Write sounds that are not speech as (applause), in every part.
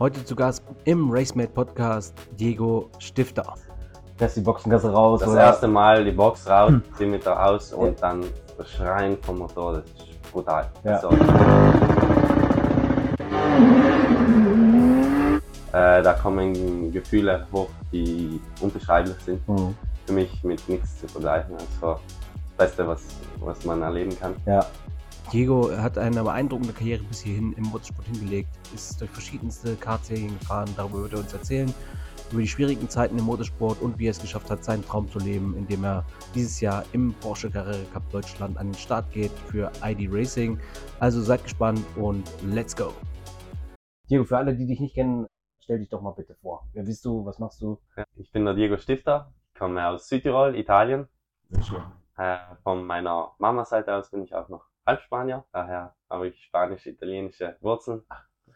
Heute zu Gast im RaceMate Podcast Diego Stifter. Lässt die Boxengasse raus. Das oder? erste Mal die Box raus, Hm. zieh mit der aus und dann das Schreien vom Motor, das ist brutal. Ja. So. Äh, da kommen Gefühle hoch, die unbeschreiblich sind. Mhm. Für mich mit nichts zu vergleichen. Also das Beste, was, was man erleben kann. Ja. Diego hat eine beeindruckende Karriere bis hierhin im Motorsport hingelegt, ist durch verschiedenste Kartserien gefahren, darüber wird er uns erzählen, über die schwierigen Zeiten im Motorsport und wie er es geschafft hat, seinen Traum zu leben, indem er dieses Jahr im Porsche Carrera Cup Deutschland an den Start geht für ID Racing. Also seid gespannt und let's go! Diego, für alle, die dich nicht kennen, stell dich doch mal bitte vor. Wer bist du? Was machst du? Ich bin der Diego Stifter, komme aus Südtirol, Italien. Sehr schön. Äh, von meiner Mama-Seite aus bin ich auch noch Halbspanier, daher habe ich spanisch-italienische Wurzeln.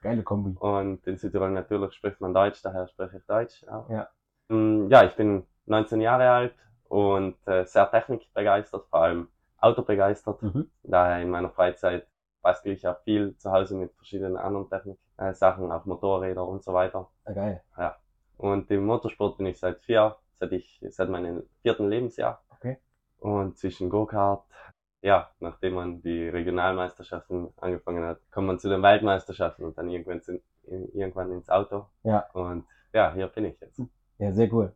Geile Kombi. Und in Südtirol natürlich spricht man Deutsch, daher spreche ich Deutsch auch. Ja. Mm, Ja, ich bin 19 Jahre alt und äh, sehr technikbegeistert, vor allem autobegeistert. Mhm. Daher in meiner Freizeit bastel ich auch viel zu Hause mit verschiedenen anderen Technik-Sachen, äh, auch Motorräder und so weiter. Ja, geil. Und im Motorsport bin ich seit vier, seit ich, seit meinem vierten Lebensjahr. Okay. Und zwischen Go-Kart, ja, nachdem man die Regionalmeisterschaften angefangen hat, kommt man zu den Weltmeisterschaften und dann irgendwann, in, irgendwann ins Auto. Ja. Und ja, hier bin ich jetzt. Ja, sehr cool.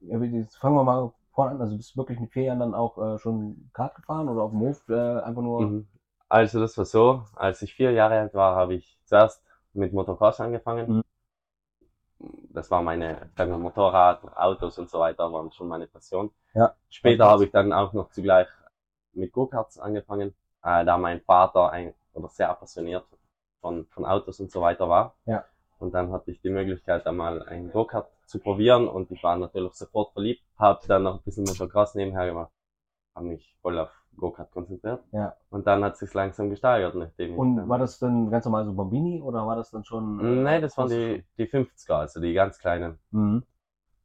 Ja, jetzt fangen wir mal vorne an. Also bist du wirklich mit vier Jahren dann auch äh, schon Kart gefahren oder auf dem Hof äh, einfach nur? Mhm. Also das war so, als ich vier Jahre alt war, habe ich zuerst mit Motocross angefangen. Mhm. Das war meine, sagen wir, Motorrad, Autos und so weiter, waren schon meine Passion. Ja. Später habe ich dann auch noch zugleich mit Go-Karts angefangen, äh, da mein Vater ein, oder sehr passioniert von, von Autos und so weiter war. Ja. Und dann hatte ich die Möglichkeit, einmal ein Go-Kart zu probieren und ich war natürlich sofort verliebt. Habe dann noch ein bisschen Motocross nebenher gemacht, habe mich voll auf Go-Kart konzentriert. Ja. Und dann hat sich's langsam gesteigert, nachdem Und war das dann ganz normal so Bambini oder war das dann schon? äh, Nee, das waren die, die 50er, also die ganz kleinen. Mhm.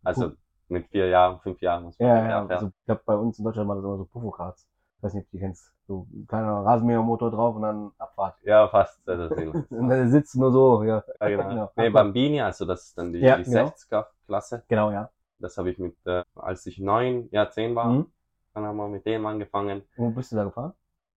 Also Cool. mit vier Jahren, fünf Jahren muss man Ja, ja. fährt. Also, ich glaube, bei uns in Deutschland war das immer so Pufo-Karts. Ich weiß nicht, ob du kennst. So ein kleiner Rasenmähermotor drauf und dann Abfahrt. ja, fast. Das ist. (laughs) Und dann sitzt nur so, ja. ja, genau. (laughs) Genau. Nee, Bambini, also das ist dann die, Ja, die genau. 60er-Klasse. Genau, ja. Das habe ich mit, äh, als ich neun, ja zehn war, Mhm. dann haben wir mit dem angefangen. Wo bist du da gefahren?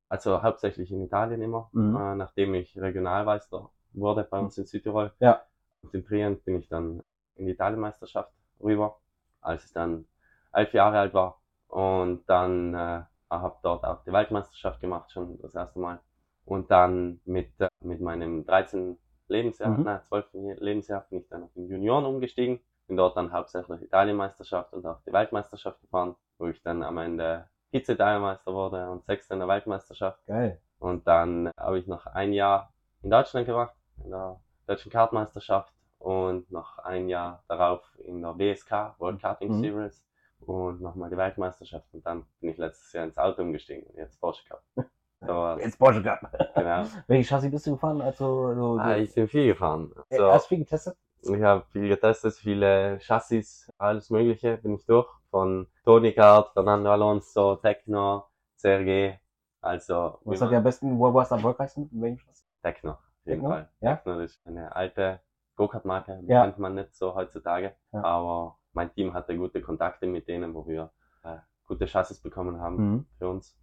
Also hauptsächlich in Italien immer, Mhm. äh, nachdem ich Regionalmeister wurde bei uns in Südtirol. Ja. Und in Trient bin ich dann in die Italienmeisterschaft rüber, als ich dann elf Jahre alt war. Und dann äh, habe dort auch die Weltmeisterschaft gemacht, schon das erste Mal. Und dann mit, äh, mit meinem 13. Lebensjahr, Mhm. nein, 12. Lebensjahr bin ich dann auf den Junioren umgestiegen. Bin dort dann hauptsächlich Italienmeisterschaft und auch die Weltmeisterschaft gefahren, wo ich dann am Ende Vize-Italienmeister wurde und Sechster in der Weltmeisterschaft. Geil. Und dann habe ich noch ein Jahr in Deutschland gemacht, in der deutschen Kartmeisterschaft und noch ein Jahr darauf in der WSK, World Karting Mhm. Series und nochmal die Weltmeisterschaft und dann bin ich letztes Jahr ins Auto umgestiegen und jetzt Porsche Cup. (laughs) So. Jetzt Porsche Cup. (laughs) genau. Welche Chassis bist du gefahren? Also, so, Ah, ich bin viel gefahren. Äh, So, Hast du viel getestet? ich habe viel getestet, viele Chassis, alles mögliche bin ich durch. Von Tony Kart, Fernando Alonso, Tecno, CRG, also Was hat dir am besten, wo warst du am erfolgreichsten? In welchem Chassis? Techno, auf jeden Tecno? Fall. Ja? Techno ist eine alte Go-Kart-Marke, die Ja. kennt man nicht so heutzutage. Ja. Aber mein Team hatte gute Kontakte mit denen, wo wir äh, gute Chassis bekommen haben Mhm. für uns.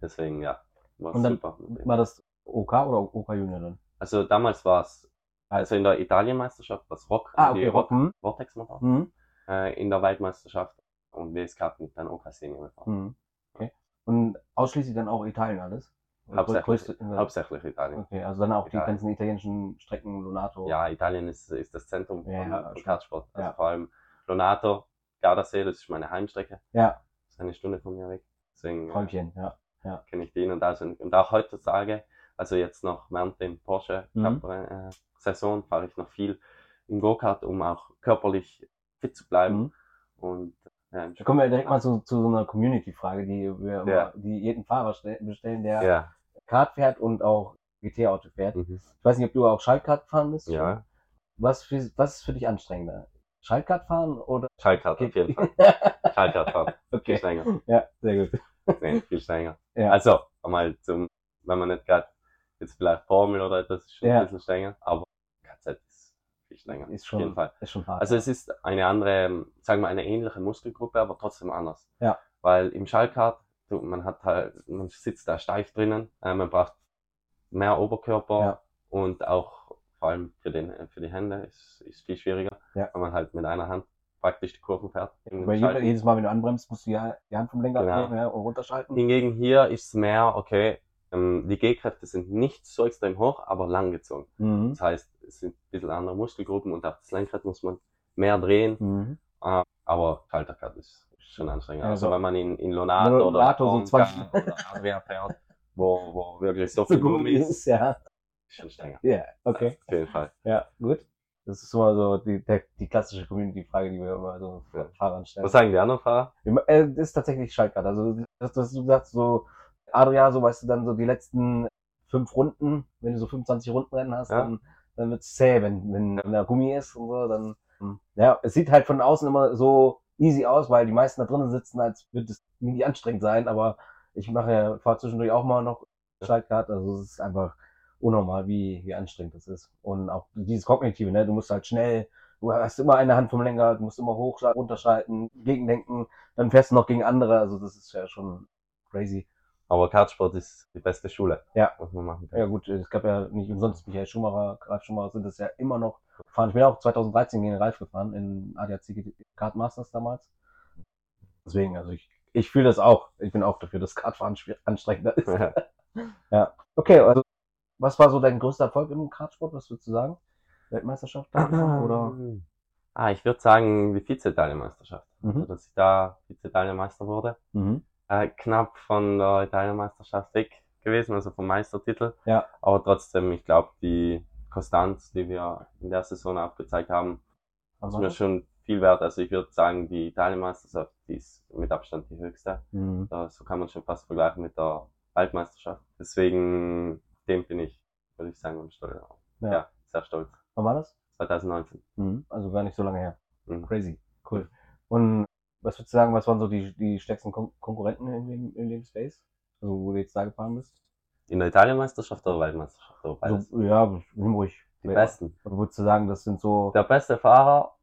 Deswegen, ja, war super. mit war das OK oder OK Junior dann? Also damals war es, also in der Italienmeisterschaft, das Rock, Ah, die okay, Rock, Rock. Mhm. Vortex-Motor. Mhm. Äh, in der Weltmeisterschaft und WSK ich dann OK Senior. Mhm. Okay. Und ausschließlich dann auch Italien alles? Hauptsächlich, größte- hauptsächlich Italien. Okay, also dann auch die Italien. ganzen italienischen Strecken, Lonato. Ja, Italien ist, ist das Zentrum Ja, von, ja. Kartsport. Also Ja. vor allem Lonato, Gardasee, das ist meine Heimstrecke. Ja, Das ist eine Stunde von mir weg. Deswegen äh, Träumchen, ja. kenne ich die in und aus. Und, und auch heutzutage, also jetzt noch während dem Porsche Mhm. Äh, Saison, fahre ich noch viel im Go-Kart, um auch körperlich fit zu bleiben. Mhm. Und ja, im Da kommen wir direkt mal zu, zu so einer Community-Frage, die wir immer, Ja. die jeden Fahrer stell- bestellen, der ja. Kart fährt und auch GT-Auto fährt. Mhm. Ich weiß nicht, ob du auch Schaltkart gefahren bist. ja. Was, für, was ist für dich anstrengender? Schaltkart fahren oder? Schaltkart auf jeden Fall. (laughs) Schaltkart fahren. Viel okay. strenger. Ja, sehr gut. Nee, viel strenger. Ja. Also, einmal zum, wenn man nicht gerade jetzt vielleicht Formel oder etwas ist schon Ja. ein bisschen strenger, aber KZ ist viel strenger. Ist Auf schon, jeden Fall. ist schon hart. Also es ist eine andere, sagen wir eine ähnliche Muskelgruppe, aber trotzdem anders. Ja. Weil im Schallkart, du, man hat halt, man sitzt da steif drinnen, äh, man braucht mehr Oberkörper Ja. und auch vor allem für den für die Hände ist, ist viel schwieriger, Ja. weil man halt mit einer Hand praktisch die Kurven fährt. Weil jedes Mal, wenn du anbremst, musst du ja die Hand vom Lenkrad Genau. nehmen ja, und runterschalten. Hingegen hier ist es mehr, okay, ähm, die G-Kräfte sind nicht so extrem hoch, aber langgezogen. Mhm. Das heißt, es sind ein bisschen andere Muskelgruppen und auch das Lenkrad muss man mehr drehen. Mhm. Äh, aber Schalterkart ist schon anstrengend. Also so- wenn man in, in Lonato, Lonato so oder 20 Tonka oder fährt, wo, wo wirklich so (laughs) viel Gummi ist, ist, ja. Strenger. Ja, okay. Auf jeden Fall. Ja, gut. Das ist immer so die, der, die klassische Community-Frage, die wir immer so Ja. Fahrern stellen. Was sagen die anderen Fahrer? Äh, Das ist tatsächlich Schaltkart. Also, dass, dass du sagst, so, Adria, so weißt du, dann so die letzten fünf Runden, wenn du so 25 Rundenrennen hast, Ja. dann, dann wird's zäh, wenn, wenn, wenn der Gummi ist und so, dann, ja, es sieht halt von außen immer so easy aus, weil die meisten da drinnen sitzen, als würde es nie anstrengend sein, aber ich mache ja, fahre zwischendurch auch mal noch Schaltkart, also es ist einfach unnormal, wie, wie anstrengend das ist. Und auch dieses Kognitive, ne, du musst halt schnell, du hast immer eine Hand vom Lenker, du musst immer hoch, runterschalten, gegendenken, dann fährst du noch gegen andere, also das ist ja schon crazy. Aber Kartsport ist die beste Schule. Ja. Was man machen kann. Ja gut, es gab ja nicht umsonst Michael Schumacher, Ralf Schumacher sind das ja immer noch gefahren. Ich bin auch 2013 gegen Ralf gefahren in ADAC Kart Masters damals. Deswegen, also ich, ich fühle das auch. Ich bin auch dafür, dass Kartfahren anstrengender ist. (laughs) Okay, also was war so dein größter Erfolg im Kartsport, was würdest du sagen? Weltmeisterschaft oder? Ah, ich würde sagen, die Vize-Italienmeisterschaft. Also, Mhm. dass ich da Vize-Italienmeister wurde. Mhm. Äh, knapp von der Italienmeisterschaft weg gewesen, also vom Meistertitel. Ja. Aber trotzdem, ich glaube, die Konstanz, die wir in der Saison aufgezeigt haben, Was ist mir schon viel wert. Also ich würde sagen, die Italienmeisterschaft, die ist mit Abstand die höchste. Mhm. So kann man schon fast vergleichen mit der Weltmeisterschaft. Deswegen, dem bin ich, würde ich sagen, stolz. Ja. Ja. sehr stolz. Wann war das? 2019. Mhm. Also gar nicht so lange her. Mhm. Crazy. Cool. Und was würdest du sagen, was waren so die, die stärksten Kon Konkurrenten in dem, in dem Space? Also wo du jetzt da gefahren bist? In der Italienmeisterschaft oder Weltmeisterschaft? Oder beides? So, ja, nimm ruhig. die Ja. besten. Aber würdest du sagen, das sind so Der beste Fahrer,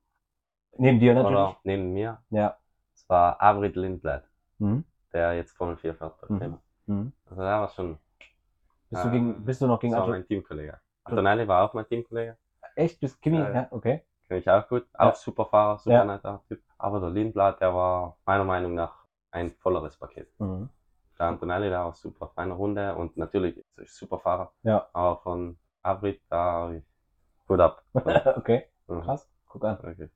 neben dir natürlich? oder neben mir, Ja. das war Avrid Lindblad, Mhm. der jetzt Formel 4 fährt. Mhm. Mhm. Also der war schon Bist, du Ah, gegen, bist du noch gegen das war mein Teamkollege. Antonelli war auch mein Teamkollege. Echt? Bist Kimi? Ja, Ja, ja. okay. Kenn ich auch gut. Ja. Auch super Fahrer, super Ja. netter Typ. Aber der Lindblad, der war meiner Meinung nach ein volleres Paket. Mhm. Der Antonelli, der war super. Feine Runde und natürlich er super Fahrer. Ja. Aber von Avrid, da hab ich gut ab. (laughs) okay, Mhm. krass. Guck an. Okay.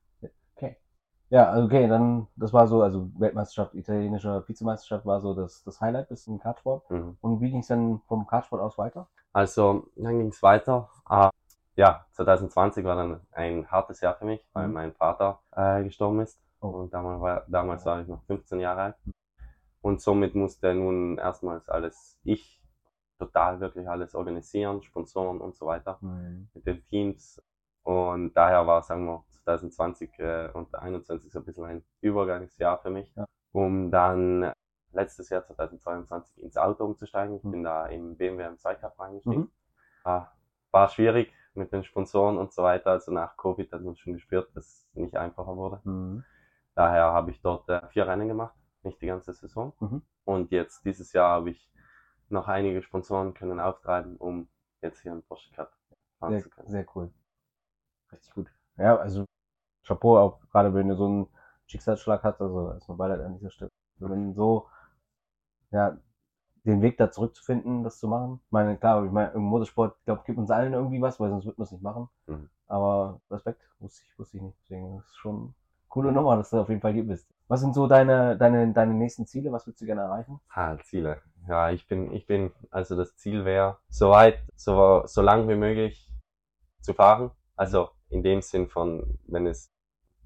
Ja, also okay, dann, das war so, also Weltmeisterschaft, italienische Vizemeisterschaft war so das, das Highlight bis zum Kartsport. Mhm. Und wie ging es dann vom Kartsport aus weiter? Also, dann ging es weiter. Ah, ja, 2020 war dann ein hartes Jahr für mich, weil Mhm. mein Vater äh, gestorben ist. Oh. Und damals war, damals war ich noch 15 Jahre alt. Und somit musste nun erstmals alles ich total wirklich alles organisieren, Sponsoren und so weiter Mhm. mit den Teams. Und daher war, sagen wir, 2020 äh, und 2021 so ein bisschen ein Übergangsjahr für mich, Ja. um dann letztes Jahr 2022 ins Auto umzusteigen. Ich Mhm. bin da im BMW M2 Cup reingestiegen. Mhm. War schwierig mit den Sponsoren und so weiter. Also nach Covid hat man schon gespürt, dass es nicht einfacher wurde. Mhm. Daher habe ich dort äh, vier Rennen gemacht, nicht die ganze Saison. Mhm. Und jetzt dieses Jahr habe ich noch einige Sponsoren können auftreiben, um jetzt hier im Porsche Cup fahren Sehr, zu können. sehr cool. Richtig gut. Ja, also Chapeau auch gerade wenn du so einen Schicksalsschlag hast, also erstmal Beileid an dieser Stelle. Wenn so, ja, den Weg da zurückzufinden, das zu machen. Ich meine, klar, ich meine, im Motorsport, ich glaube, gibt uns allen irgendwie was, weil sonst wird man es nicht machen. Mhm. Aber Respekt, wusste ich, wusste ich nicht. Deswegen ist es schon eine coole Nummer, dass du auf jeden Fall hier bist. Was sind so deine, deine, deine nächsten Ziele? Was willst du gerne erreichen? Ah, Ziele. Ja, ich bin, ich bin, also das Ziel wäre, so weit, so, so lang wie möglich zu fahren. Also in dem Sinn von, wenn es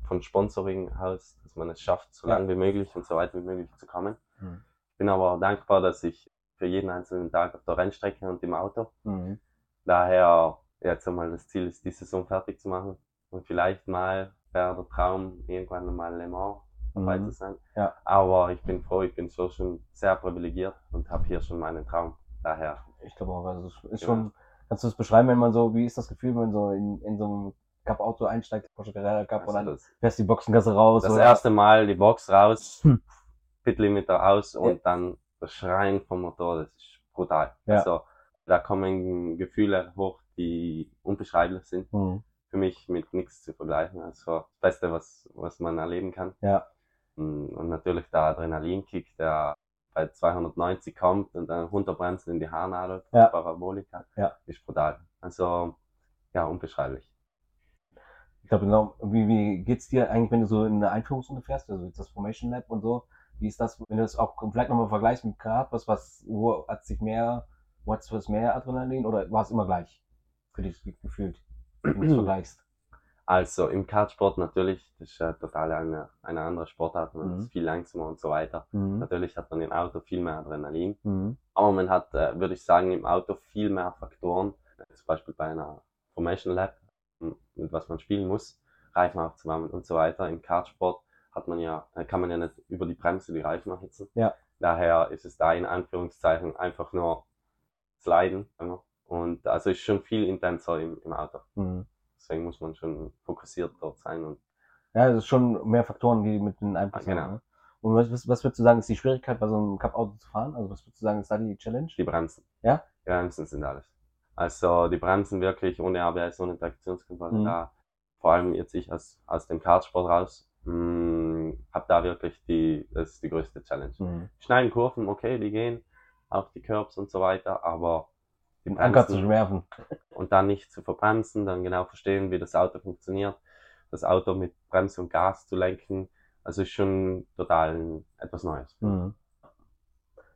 von Sponsoring aus, dass man es schafft, so Ja. lang wie möglich und so weit wie möglich zu kommen. Mhm. Ich bin aber auch dankbar, dass ich für jeden einzelnen Tag auf der Rennstrecke und im Auto. Mhm. Daher, jetzt einmal das Ziel ist, die Saison fertig zu machen. Und vielleicht mal wäre der Traum, irgendwann mal Le Mans dabei Mhm. zu sein. Ja. Aber ich bin froh, ich bin so schon sehr privilegiert und habe hier schon meinen Traum. Daher, Ich glaube auch, also es ist Ja. schon, kannst du es beschreiben, wenn man so, wie ist das Gefühl, wenn man so in, in so einem Cup-Auto einsteigst, Porsche Carrera und Also dann das, fährst die Boxengasse raus. das oder? erste Mal die Box raus, Hm. Pitlimiter aus und Ja. dann das Schreien vom Motor, das ist brutal. Ja. Also da kommen Gefühle hoch, die unbeschreiblich sind. Hm. Für mich mit nichts zu vergleichen. Also das Beste, was, was man erleben kann. Ja. Mm, Und natürlich der Adrenalinkick, der bei 290 kommt und dann runterbremst in die Haarnadel, Ja. Parabolika, Ja. ist brutal. Also, ja, unbeschreiblich. Ich glaube, genau, wie, wie geht's dir eigentlich, wenn du so in eine Einführungsrunde fährst, also jetzt das Formation Lab und so? Wie ist das, wenn du das auch vielleicht nochmal vergleichst mit Kart, was, was, wo hat sich mehr, wo hat es mehr Adrenalin oder war es immer gleich? Für dich gefühlt, wenn du es (clears throat) vergleichst. Also im Kartsport natürlich, das ist ja total eine, eine andere Sportart, man Mhm. ist viel langsamer und so weiter. Mhm. Natürlich hat man im Auto viel mehr Adrenalin, Mhm. aber man hat, äh, würde ich sagen, im Auto viel mehr Faktoren, äh, zum Beispiel bei einer Formation Lab, mit was man spielen muss, Reifen aufzuwärmen und so weiter. Im Kartsport hat man ja, äh, kann man ja nicht über die Bremse die Reifen erhitzen. Ja. Daher ist es da in Anführungszeichen einfach nur sliden. Und also ist schon viel intenser im, im Auto. Mhm. Deswegen muss man schon fokussiert dort sein und Ja, es ist schon mehr Faktoren, die mit den Einfluss Ah, genau. haben. Ne? Und was, was, was würdest du sagen, ist die Schwierigkeit, bei so einem Cup-Auto zu fahren? Also was würdest du sagen, ist da die Challenge? die Bremsen. Ja? Die Bremsen sind alles. Also die Bremsen wirklich ohne ABS, ohne Traktionskontrolle Mhm. da. Vor allem jetzt ich aus, aus dem Kartsport raus, mh, hab da wirklich die, das ist die größte Challenge. Mhm. Schneiden Kurven, okay, die gehen, auch die Curbs und so weiter, aber die Den Anker zu Bremsen werfen. und dann nicht zu verbremsen, dann genau verstehen, wie das Auto funktioniert, das Auto mit Bremse und Gas zu lenken, also ist schon total etwas Neues. Mhm.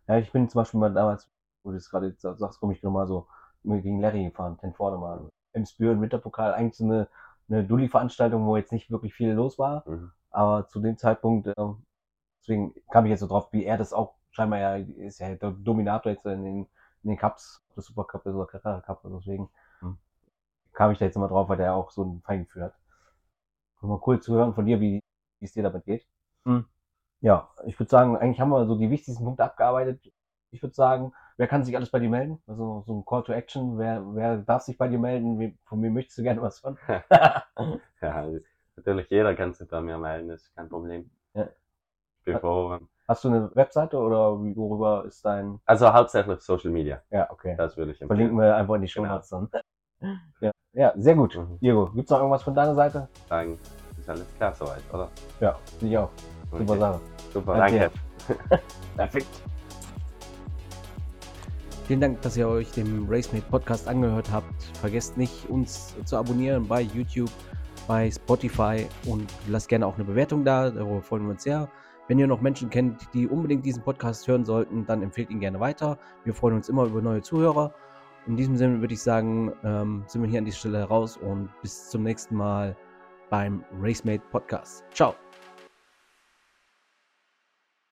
Ja, ich bin zum Beispiel mal damals, wo du das gerade sagst, komme ich nochmal so gegen Larry gefahren, ten vorne mal. Im Spüren Winterpokal, eigentlich so eine, eine Dulli-Veranstaltung, wo jetzt nicht wirklich viel los war. Mhm. Aber zu dem Zeitpunkt, ähm, deswegen kam ich jetzt so drauf, wie er das auch scheinbar ja, ist ja der Dominator jetzt in den, in den Cups, das Supercup oder Carrera Cup, also deswegen Mhm. kam ich da jetzt immer drauf, weil der auch so ein Feingefühl hat. Mal cool zu hören von dir, wie wie es dir damit geht. Mhm. Ja, ich würde sagen, eigentlich haben wir so die wichtigsten Punkte abgearbeitet. Ich würde sagen, wer kann sich alles bei dir melden? Also so ein Call to Action, wer, wer darf sich bei dir melden? Von mir möchtest du gerne was hören? (laughs) Ja, natürlich jeder kann sich bei mir melden, das ist kein Problem. Ja. Ich bin froh. Hast du eine Webseite oder worüber ist dein? Also hauptsächlich Social Media, Ja, okay. das würde ich Verlinken empfehlen. wir einfach in die Show Genau. Notes dann. Ja. ja, sehr gut. Mhm. Diego, gibt's noch irgendwas von deiner Seite? Sagen, ist alles klar soweit, oder? Ja, ich auch. Super Okay. Sache. Super, Danke. danke. (laughs) Perfekt. Vielen Dank, dass ihr euch dem RaceMate Podcast angehört habt. Vergesst nicht, uns zu abonnieren bei YouTube, bei Spotify und lasst gerne auch eine Bewertung da. Darüber freuen wir uns sehr. Wenn ihr noch Menschen kennt, die unbedingt diesen Podcast hören sollten, dann empfehlt ihn gerne weiter. Wir freuen uns immer über neue Zuhörer. In diesem Sinne würde ich sagen, ähm, sind wir hier an dieser Stelle raus und bis zum nächsten Mal beim RaceMate Podcast. Ciao.